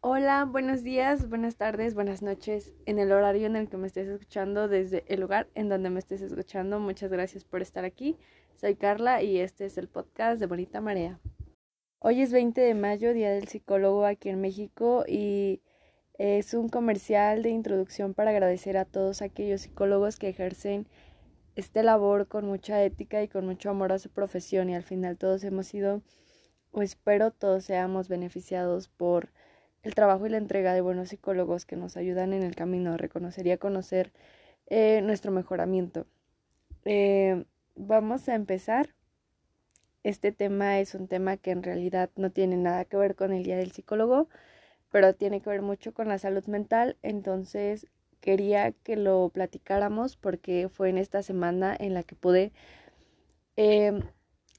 Hola, buenos días, buenas tardes, buenas noches. En el horario en el que me estés escuchando, desde el lugar en donde me estés escuchando, muchas gracias por estar aquí. Soy Carla y este es el podcast de Bonita Marea. Hoy es 20 de mayo, Día del Psicólogo aquí en México y es un comercial de introducción para agradecer a todos aquellos psicólogos que ejercen esta labor con mucha ética y con mucho amor a su profesión y al final todos hemos sido, o espero todos seamos beneficiados por el trabajo y la entrega de buenos psicólogos que nos ayudan en el camino, reconocer y a conocer eh, nuestro mejoramiento. Eh, vamos a empezar. Este tema es un tema que en realidad no tiene nada que ver con el Día del Psicólogo, pero tiene que ver mucho con la salud mental. Entonces quería que lo platicáramos porque fue en esta semana en la que pude eh,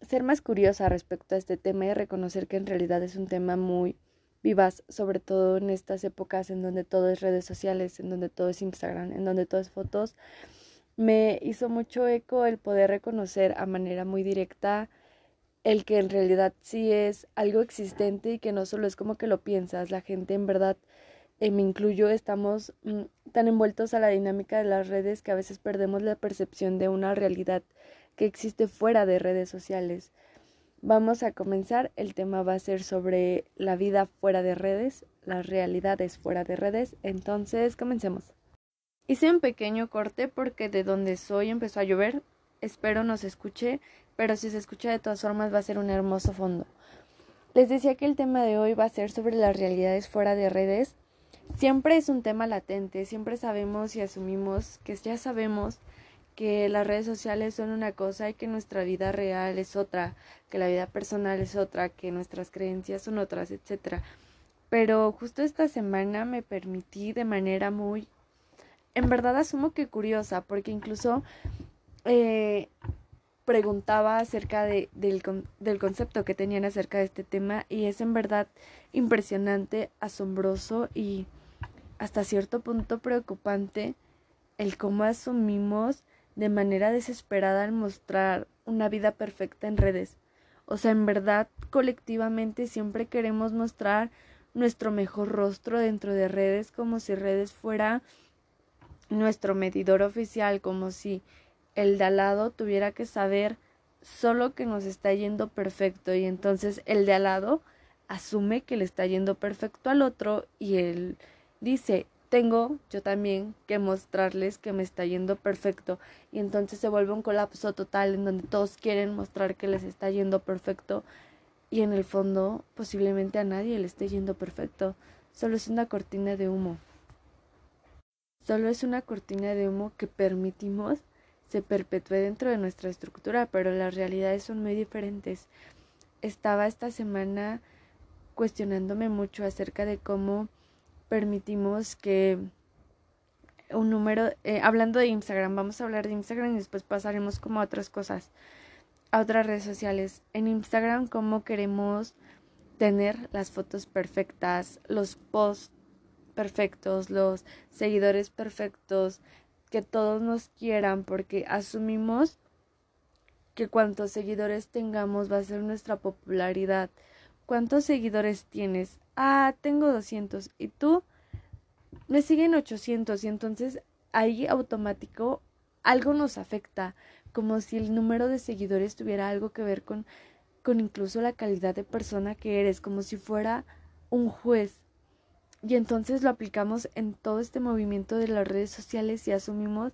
ser más curiosa respecto a este tema y reconocer que en realidad es un tema muy vivas, sobre todo en estas épocas en donde todo es redes sociales, en donde todo es Instagram, en donde todo es fotos, me hizo mucho eco el poder reconocer a manera muy directa el que en realidad sí es algo existente y que no solo es como que lo piensas, la gente en verdad, eh, me incluyo, estamos mm, tan envueltos a la dinámica de las redes que a veces perdemos la percepción de una realidad que existe fuera de redes sociales. Vamos a comenzar. El tema va a ser sobre la vida fuera de redes, las realidades fuera de redes. Entonces, comencemos. Hice un pequeño corte porque de donde soy empezó a llover. Espero no se escuche, pero si se escucha de todas formas va a ser un hermoso fondo. Les decía que el tema de hoy va a ser sobre las realidades fuera de redes. Siempre es un tema latente, siempre sabemos y asumimos que ya sabemos que las redes sociales son una cosa y que nuestra vida real es otra, que la vida personal es otra, que nuestras creencias son otras, etcétera. Pero justo esta semana me permití de manera muy, en verdad asumo que curiosa, porque incluso eh, preguntaba acerca de, del, del concepto que tenían acerca de este tema y es en verdad impresionante, asombroso y hasta cierto punto preocupante el cómo asumimos de manera desesperada al mostrar una vida perfecta en redes. O sea, en verdad, colectivamente siempre queremos mostrar nuestro mejor rostro dentro de redes como si redes fuera nuestro medidor oficial, como si el de al lado tuviera que saber solo que nos está yendo perfecto y entonces el de al lado asume que le está yendo perfecto al otro y él dice tengo yo también que mostrarles que me está yendo perfecto y entonces se vuelve un colapso total en donde todos quieren mostrar que les está yendo perfecto y en el fondo posiblemente a nadie le esté yendo perfecto, solo es una cortina de humo. Solo es una cortina de humo que permitimos se perpetúe dentro de nuestra estructura, pero las realidades son muy diferentes. Estaba esta semana cuestionándome mucho acerca de cómo permitimos que un número, eh, hablando de Instagram, vamos a hablar de Instagram y después pasaremos como a otras cosas, a otras redes sociales. En Instagram, cómo queremos tener las fotos perfectas, los posts perfectos, los seguidores perfectos, que todos nos quieran, porque asumimos que cuantos seguidores tengamos va a ser nuestra popularidad. ¿Cuántos seguidores tienes? Ah, tengo 200 y tú me siguen 800 y entonces ahí automático algo nos afecta, como si el número de seguidores tuviera algo que ver con, con incluso la calidad de persona que eres, como si fuera un juez. Y entonces lo aplicamos en todo este movimiento de las redes sociales y asumimos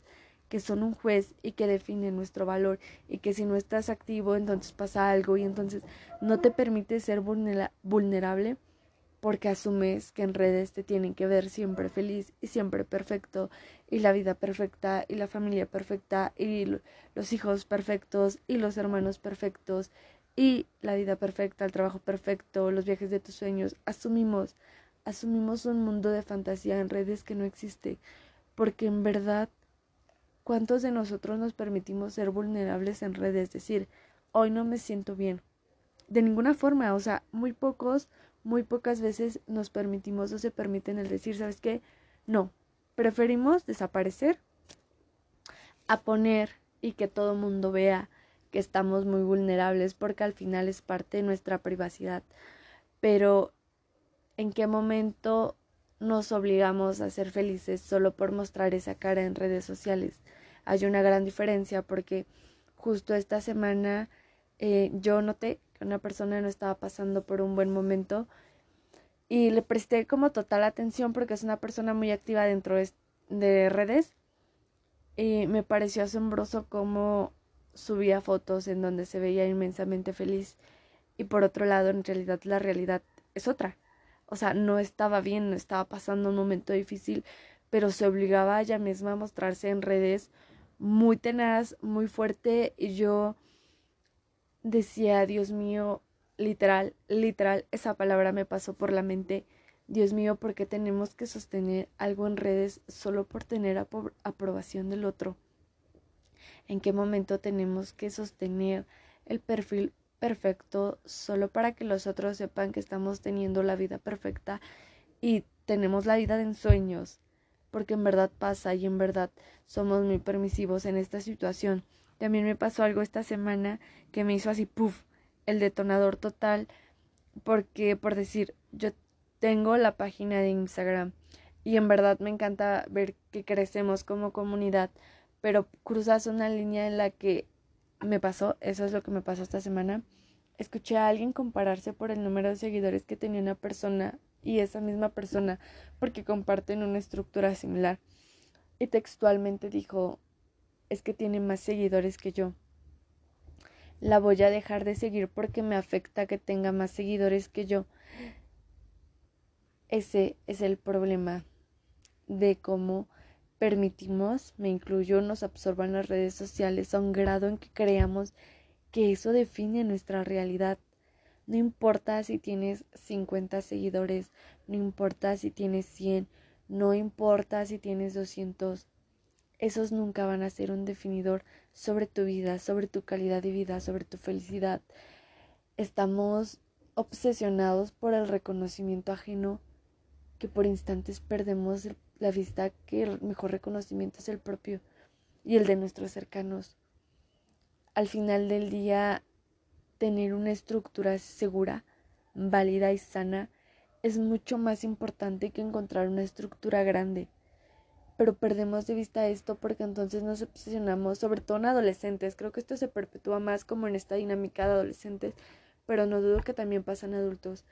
que son un juez y que definen nuestro valor y que si no estás activo entonces pasa algo y entonces no te permite ser vulnerable porque asumes que en redes te tienen que ver siempre feliz y siempre perfecto y la vida perfecta y la familia perfecta y los hijos perfectos y los hermanos perfectos y la vida perfecta, el trabajo perfecto, los viajes de tus sueños. Asumimos, asumimos un mundo de fantasía en redes que no existe, porque en verdad, ¿cuántos de nosotros nos permitimos ser vulnerables en redes? Es decir, hoy no me siento bien. De ninguna forma, o sea, muy pocos muy pocas veces nos permitimos o se permiten el decir, ¿sabes qué? No, preferimos desaparecer a poner y que todo el mundo vea que estamos muy vulnerables porque al final es parte de nuestra privacidad. Pero ¿En qué momento nos obligamos a ser felices solo por mostrar esa cara en redes sociales? Hay una gran diferencia porque justo esta semana eh, yo noté que una persona no estaba pasando por un buen momento. Y le presté como total atención porque es una persona muy activa dentro de redes. Y me pareció asombroso cómo subía fotos en donde se veía inmensamente feliz. Y por otro lado en realidad la realidad es otra. O sea, no estaba bien, no estaba pasando un momento difícil, pero se obligaba a ella misma a mostrarse en redes muy tenaz, muy fuerte. Y yo decía, Dios mío, literal, literal, esa palabra me pasó por la mente. Dios mío, ¿por qué tenemos que sostener algo en redes solo por tener aprobación del otro? ¿En qué momento tenemos que sostener el perfil perfecto solo para que los otros sepan que estamos teniendo la vida perfecta y tenemos la vida de ensueños? Porque en verdad pasa y en verdad somos muy permisivos en esta situación. También me pasó algo esta semana que me hizo así, puff, el detonador total, porque por decir, yo tengo la página de Instagram y en verdad me encanta ver que crecemos como comunidad, pero cruzas una línea en la que me pasó, eso es lo que me pasó esta semana. Escuché a alguien compararse por el número de seguidores que tenía una persona y esa misma persona porque comparten una estructura similar. Y textualmente dijo, es que tiene más seguidores que yo la voy a dejar de seguir porque me afecta que tenga más seguidores que yo. Ese es el problema de cómo permitimos, me incluyo, nos absorban las redes sociales a un grado en que creamos que eso define nuestra realidad. No importa si tienes 50 seguidores, no importa si tienes 100, no importa si tienes 200 esos nunca van a ser un definidor sobre tu vida, sobre tu calidad de vida, sobre tu felicidad. Estamos obsesionados por el reconocimiento ajeno que por instantes perdemos la vista que el mejor reconocimiento es el propio y el de nuestros cercanos. Al final del día, tener una estructura segura, válida y sana es mucho más importante que encontrar una estructura grande pero perdemos de vista esto porque entonces nos obsesionamos, sobre todo en adolescentes. Creo que esto se perpetúa más como en esta dinámica de adolescentes, pero no dudo que también pasa en adultos,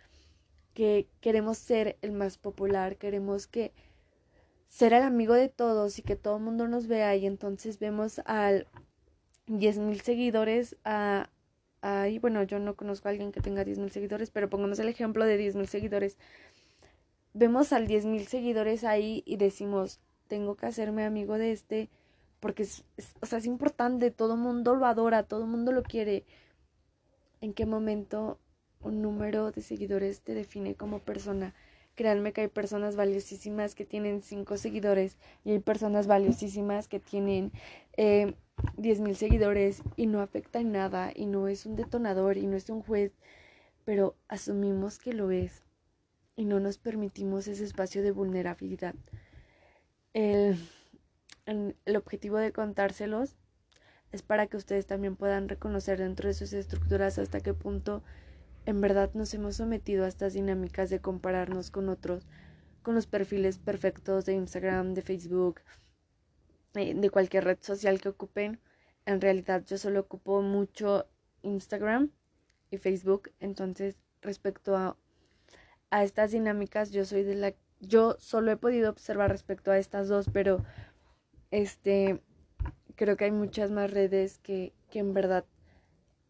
que queremos ser el más popular, queremos que ser el amigo de todos y que todo el mundo nos vea y entonces vemos al 10.000 seguidores a ahí, bueno, yo no conozco a alguien que tenga 10.000 seguidores, pero pongamos el ejemplo de 10.000 seguidores. Vemos al 10.000 seguidores ahí y decimos, tengo que hacerme amigo de este porque es, o sea, es importante, todo el mundo lo adora, todo el mundo lo quiere. ¿En qué momento un número de seguidores te define como persona? Créanme que hay personas valiosísimas que tienen cinco seguidores y hay personas valiosísimas que tienen eh, diez mil seguidores y no afecta en nada y no es un detonador y no es un juez, pero asumimos que lo es y no nos permitimos ese espacio de vulnerabilidad el, el objetivo de contárselos es para que ustedes también puedan reconocer dentro de sus estructuras hasta qué punto en verdad nos hemos sometido a estas dinámicas de compararnos con otros, con los perfiles perfectos de Instagram, de Facebook, eh, de cualquier red social que ocupen. En realidad yo solo ocupo mucho Instagram y Facebook, entonces respecto a, a estas dinámicas yo soy de la yo solo he podido observar respecto a estas dos, pero este creo que hay muchas más redes que, que en verdad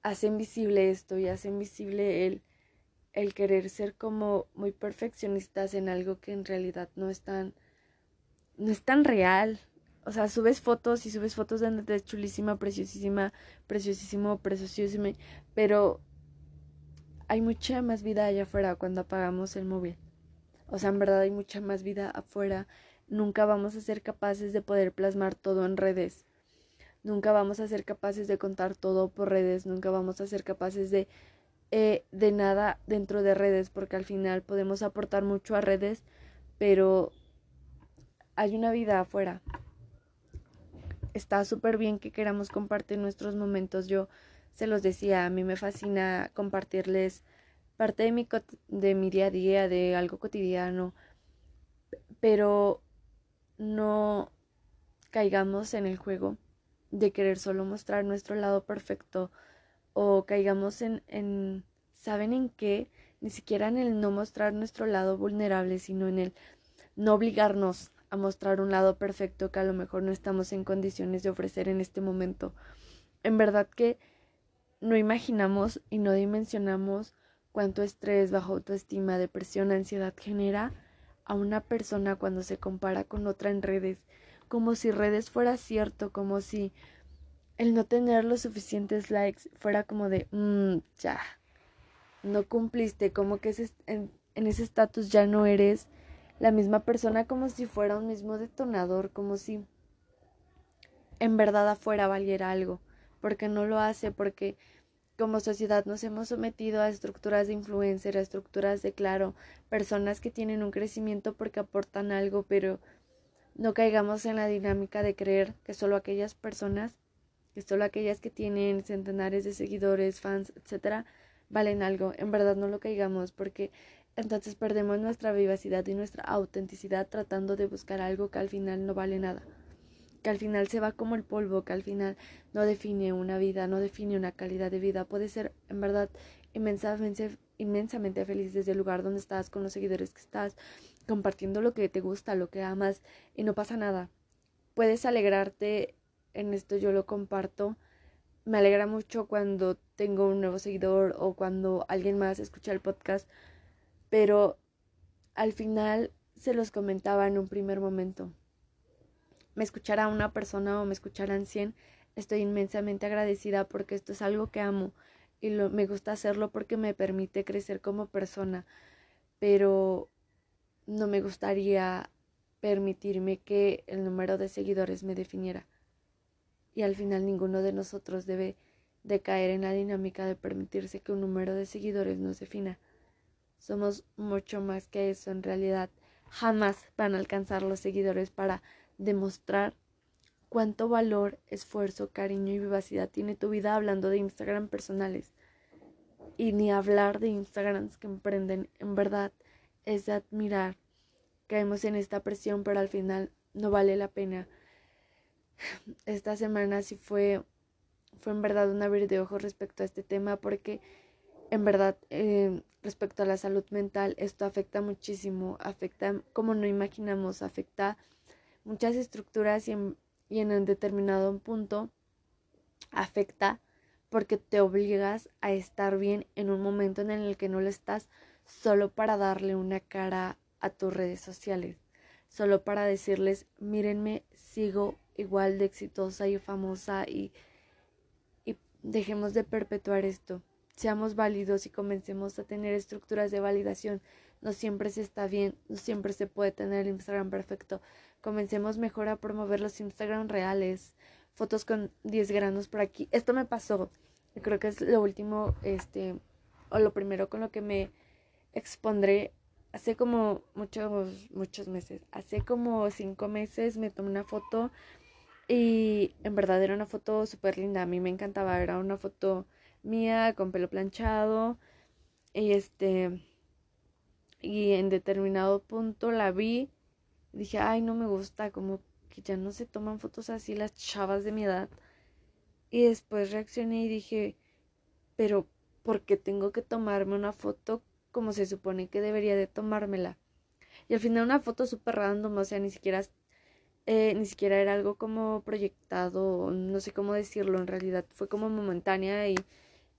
hacen visible esto y hacen visible el, el querer ser como muy perfeccionistas en algo que en realidad no es tan, no es tan real. O sea, subes fotos y subes fotos de es chulísima, preciosísima, preciosísimo, preciosísima, pero hay mucha más vida allá afuera cuando apagamos el móvil. O sea, en verdad hay mucha más vida afuera. Nunca vamos a ser capaces de poder plasmar todo en redes. Nunca vamos a ser capaces de contar todo por redes. Nunca vamos a ser capaces de, eh, de nada dentro de redes. Porque al final podemos aportar mucho a redes. Pero hay una vida afuera. Está súper bien que queramos compartir nuestros momentos. Yo se los decía, a mí me fascina compartirles parte de mi, de mi día a día, de algo cotidiano, pero no caigamos en el juego de querer solo mostrar nuestro lado perfecto o caigamos en, en ¿saben en qué? Ni siquiera en el no mostrar nuestro lado vulnerable, sino en el no obligarnos a mostrar un lado perfecto que a lo mejor no estamos en condiciones de ofrecer en este momento. En verdad que no imaginamos y no dimensionamos cuánto estrés, bajo autoestima, depresión, ansiedad genera a una persona cuando se compara con otra en redes, como si redes fuera cierto, como si el no tener los suficientes likes fuera como de, mmm, ya, no cumpliste, como que en, en ese estatus ya no eres la misma persona como si fuera un mismo detonador, como si en verdad afuera valiera algo, porque no lo hace, porque como sociedad nos hemos sometido a estructuras de influencer, a estructuras de claro, personas que tienen un crecimiento porque aportan algo, pero no caigamos en la dinámica de creer que solo aquellas personas, que solo aquellas que tienen centenares de seguidores, fans, etcétera, valen algo. En verdad no lo caigamos porque entonces perdemos nuestra vivacidad y nuestra autenticidad tratando de buscar algo que al final no vale nada, que al final se va como el polvo, que al final no define una vida, no define una calidad de vida. Puede ser en verdad inmensamente, inmensamente feliz desde el lugar donde estás, con los seguidores que estás, compartiendo lo que te gusta, lo que amas y no pasa nada. Puedes alegrarte en esto, yo lo comparto. Me alegra mucho cuando tengo un nuevo seguidor o cuando alguien más escucha el podcast pero al final se los comentaba en un primer momento. Me escuchará una persona o me escucharán cien, estoy inmensamente agradecida porque esto es algo que amo y me gusta hacerlo porque me permite crecer como persona, pero no me gustaría permitirme que el número de seguidores me definiera. Y al final ninguno de nosotros debe de caer en la dinámica de permitirse que un número de seguidores nos defina. Somos mucho más que eso en realidad. Jamás van a alcanzar los seguidores para demostrar cuánto valor, esfuerzo, cariño y vivacidad tiene tu vida hablando de Instagram personales. Y ni hablar de Instagrams que emprenden. En verdad es de admirar. Caemos en esta presión, pero al final no vale la pena. Esta semana sí fue, fue en verdad un abrir de ojos respecto a este tema porque en verdad, eh, respecto a la salud mental, esto afecta muchísimo, afecta como no imaginamos, afecta muchas estructuras y en, y en un determinado punto afecta porque te obligas a estar bien en un momento en el que no lo estás solo para darle una cara a tus redes sociales, solo para decirles, mírenme, sigo igual de exitosa y famosa y, y dejemos de perpetuar esto seamos válidos y comencemos a tener estructuras de validación. No siempre se está bien, no siempre se puede tener el Instagram perfecto. Comencemos mejor a promover los Instagram reales, fotos con 10 granos por aquí. Esto me pasó, creo que es lo último, este, o lo primero con lo que me expondré hace como muchos, muchos meses. Hace como cinco meses me tomé una foto y en verdad era una foto súper linda. A mí me encantaba, era una foto mía con pelo planchado y este y en determinado punto la vi dije ay no me gusta como que ya no se toman fotos así las chavas de mi edad. Y después reaccioné y dije pero ¿por qué tengo que tomarme una foto como se supone que debería de tomármela y al final una foto súper random o sea ni siquiera eh, ni siquiera era algo como proyectado no sé cómo decirlo en realidad fue como momentánea y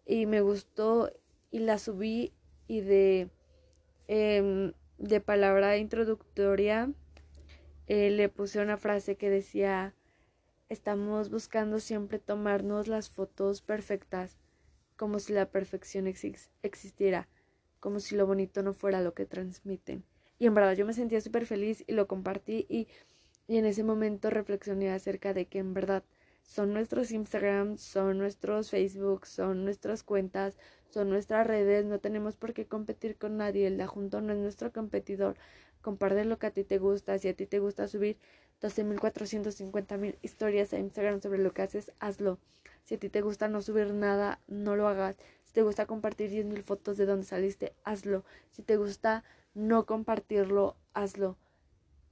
y me gustó y la subí y de, em, de palabra introductoria eh, le puse una frase que decía estamos buscando siempre tomarnos las fotos perfectas como si la perfección existiera como si lo bonito no fuera lo que transmiten y en verdad yo me sentía súper feliz y lo compartí y, y en ese momento reflexioné acerca de que en verdad son nuestros Instagram, son nuestros Facebook, son nuestras cuentas, son nuestras redes, no tenemos por qué competir con nadie, el de junto no es nuestro competidor, comparte lo que a ti te gusta, si a ti te gusta subir 12.450.000 mil historias a Instagram sobre lo que haces, hazlo. Si a ti te gusta no subir nada, no lo hagas. Si te gusta compartir 10.000 fotos de donde saliste, hazlo. Si te gusta no compartirlo, hazlo.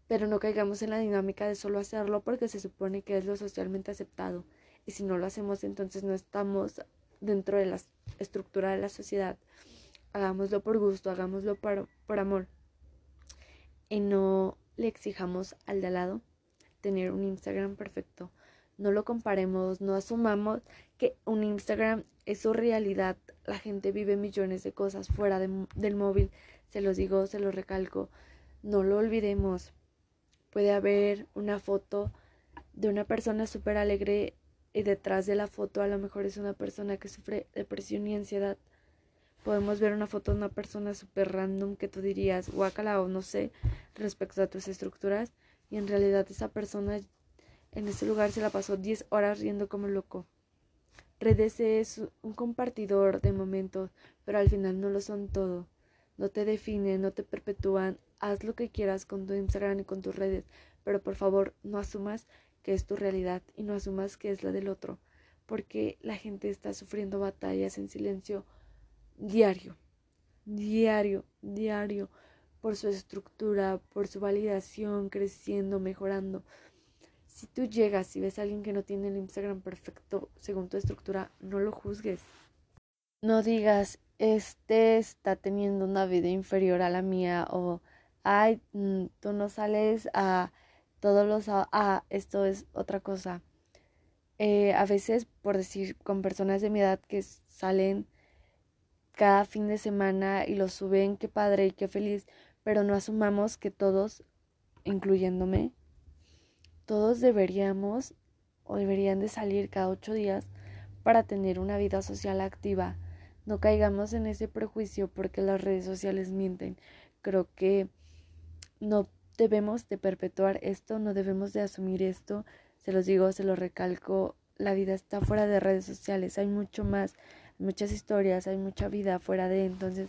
Pero no caigamos en la dinámica de solo hacerlo porque se supone que es lo socialmente aceptado. Y si no lo hacemos, entonces no estamos dentro de la estructura de la sociedad. Hagámoslo por gusto, hagámoslo por amor. Y no le exijamos al de al lado tener un Instagram perfecto. No lo comparemos, no asumamos que un Instagram es su realidad. La gente vive millones de cosas fuera del móvil. Se los digo, se los recalco. No lo olvidemos. Puede haber una foto de una persona súper alegre y detrás de la foto a lo mejor es una persona que sufre depresión y ansiedad. Podemos ver una foto de una persona súper random que tú dirías guacala o no sé respecto a tus estructuras y en realidad esa persona en ese lugar se la pasó 10 horas riendo como loco. Redes es un compartidor de momentos, pero al final no lo son todo. No te definen, no te perpetúan. Haz lo que quieras con tu Instagram y con tus redes, pero por favor no asumas que es tu realidad y no asumas que es la del otro, porque la gente está sufriendo batallas en silencio diario, diario, diario por su estructura, por su validación, creciendo, mejorando. Si tú llegas y ves a alguien que no tiene el Instagram perfecto según tu estructura, no lo juzgues. No digas, este está teniendo una vida inferior a la mía o, ay, mm, tú no sales a todos los... Ah, esto es otra cosa. Eh, a veces, por decir, con personas de mi edad que salen cada fin de semana y lo suben, qué padre y qué feliz, pero no asumamos que todos, incluyéndome, todos deberíamos o deberían de salir cada ocho días para tener una vida social activa. No caigamos en ese prejuicio porque las redes sociales mienten. Creo que no debemos de perpetuar esto, no debemos de asumir esto. Se los digo, se lo recalco, la vida está fuera de redes sociales, hay mucho más, muchas historias, hay mucha vida fuera de entonces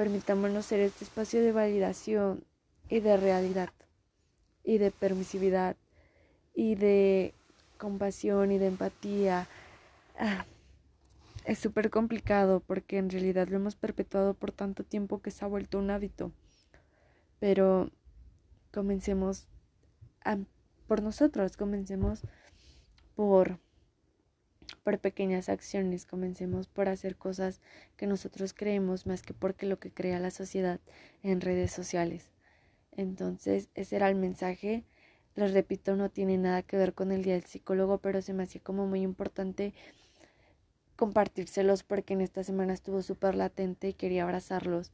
Permitámonos ser este espacio de validación y de realidad y de permisividad y de compasión y de empatía. Ah, es súper complicado porque en realidad lo hemos perpetuado por tanto tiempo que se ha vuelto un hábito. Pero comencemos por nosotros, comencemos por por pequeñas acciones, comencemos por hacer cosas que nosotros creemos más que porque lo que crea la sociedad en redes sociales. Entonces, ese era el mensaje. Les repito, no tiene nada que ver con el día del psicólogo, pero se me hacía como muy importante compartírselos porque en esta semana estuvo súper latente y quería abrazarlos.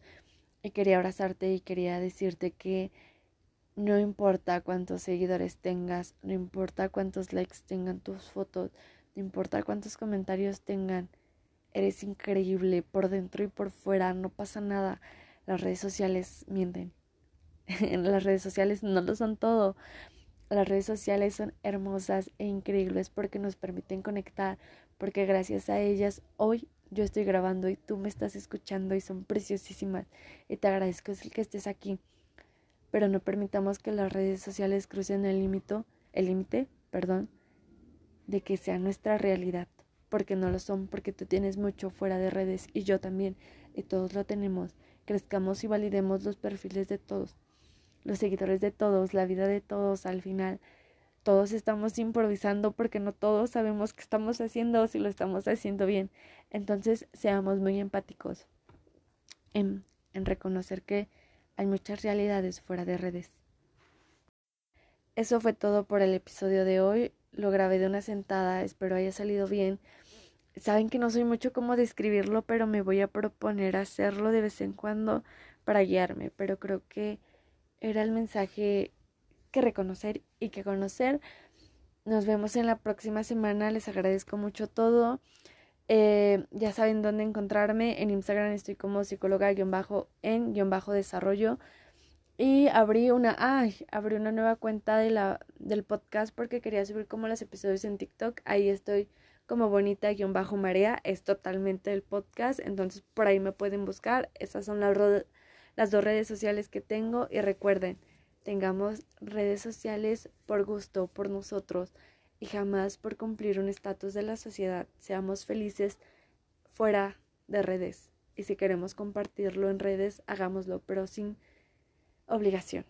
Y quería abrazarte y quería decirte que no importa cuántos seguidores tengas, no importa cuántos likes tengan tus fotos, no importa cuántos comentarios tengan, eres increíble por dentro y por fuera, no pasa nada. Las redes sociales mienten. Las redes sociales no lo son todo. Las redes sociales son hermosas e increíbles porque nos permiten conectar, porque gracias a ellas hoy yo estoy grabando y tú me estás escuchando y son preciosísimas y te agradezco el que estés aquí. Pero no permitamos que las redes sociales crucen el límite, el límite, perdón, de que sea nuestra realidad, porque no lo son, porque tú tienes mucho fuera de redes y yo también, y todos lo tenemos. Crezcamos y validemos los perfiles de todos, los seguidores de todos, la vida de todos al final. Todos estamos improvisando porque no todos sabemos qué estamos haciendo o si lo estamos haciendo bien. Entonces, seamos muy empáticos en, en reconocer que hay muchas realidades fuera de redes. Eso fue todo por el episodio de hoy lo grabé de una sentada, espero haya salido bien. Saben que no soy mucho como describirlo, pero me voy a proponer hacerlo de vez en cuando para guiarme, pero creo que era el mensaje que reconocer y que conocer. Nos vemos en la próxima semana, les agradezco mucho todo. Eh, ya saben dónde encontrarme. En Instagram estoy como psicóloga-en-desarrollo. Y abrí una, ay, abrí una nueva cuenta de la, del podcast porque quería subir como los episodios en TikTok. Ahí estoy como bonita guion bajo marea. Es totalmente el podcast. Entonces por ahí me pueden buscar. Esas son las, las dos redes sociales que tengo. Y recuerden, tengamos redes sociales por gusto, por nosotros. Y jamás por cumplir un estatus de la sociedad. Seamos felices fuera de redes. Y si queremos compartirlo en redes, hagámoslo, pero sin obligación.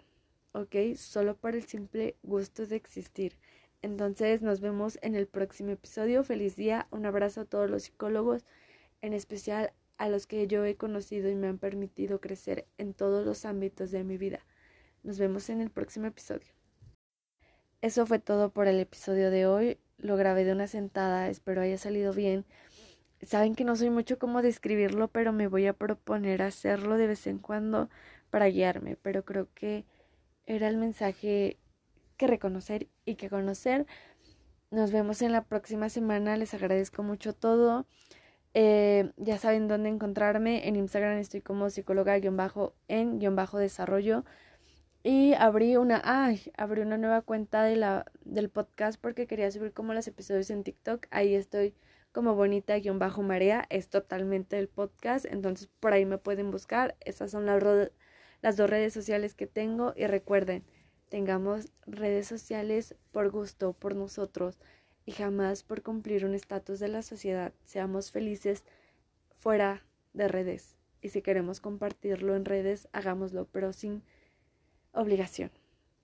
¿Ok? Solo por el simple gusto de existir. Entonces nos vemos en el próximo episodio. Feliz día. Un abrazo a todos los psicólogos, en especial a los que yo he conocido y me han permitido crecer en todos los ámbitos de mi vida. Nos vemos en el próximo episodio. Eso fue todo por el episodio de hoy. Lo grabé de una sentada, espero haya salido bien. Saben que no soy mucho como describirlo, pero me voy a proponer hacerlo de vez en cuando para guiarme, pero creo que era el mensaje que reconocer y que conocer. Nos vemos en la próxima semana, les agradezco mucho todo. Eh, ya saben dónde encontrarme. En Instagram estoy como psicóloga-en-desarrollo. Y abrí una, ay, abrí una nueva cuenta de la, del podcast porque quería subir como los episodios en TikTok. Ahí estoy como bonita-marea. Es totalmente el podcast. Entonces por ahí me pueden buscar. Esas son las, las dos redes sociales que tengo. Y recuerden, tengamos redes sociales por gusto, por nosotros y jamás por cumplir un estatus de la sociedad. Seamos felices fuera de redes. Y si queremos compartirlo en redes, hagámoslo, pero sin obligación.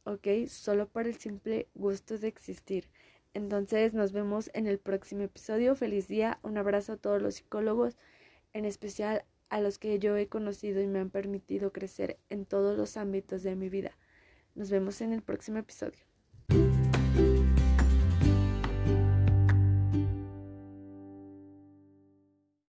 ¿Ok? Solo por el simple gusto de existir. Entonces nos vemos en el próximo episodio. Feliz día. Un abrazo a todos los psicólogos, en especial a los que yo he conocido y me han permitido crecer en todos los ámbitos de mi vida. Nos vemos en el próximo episodio.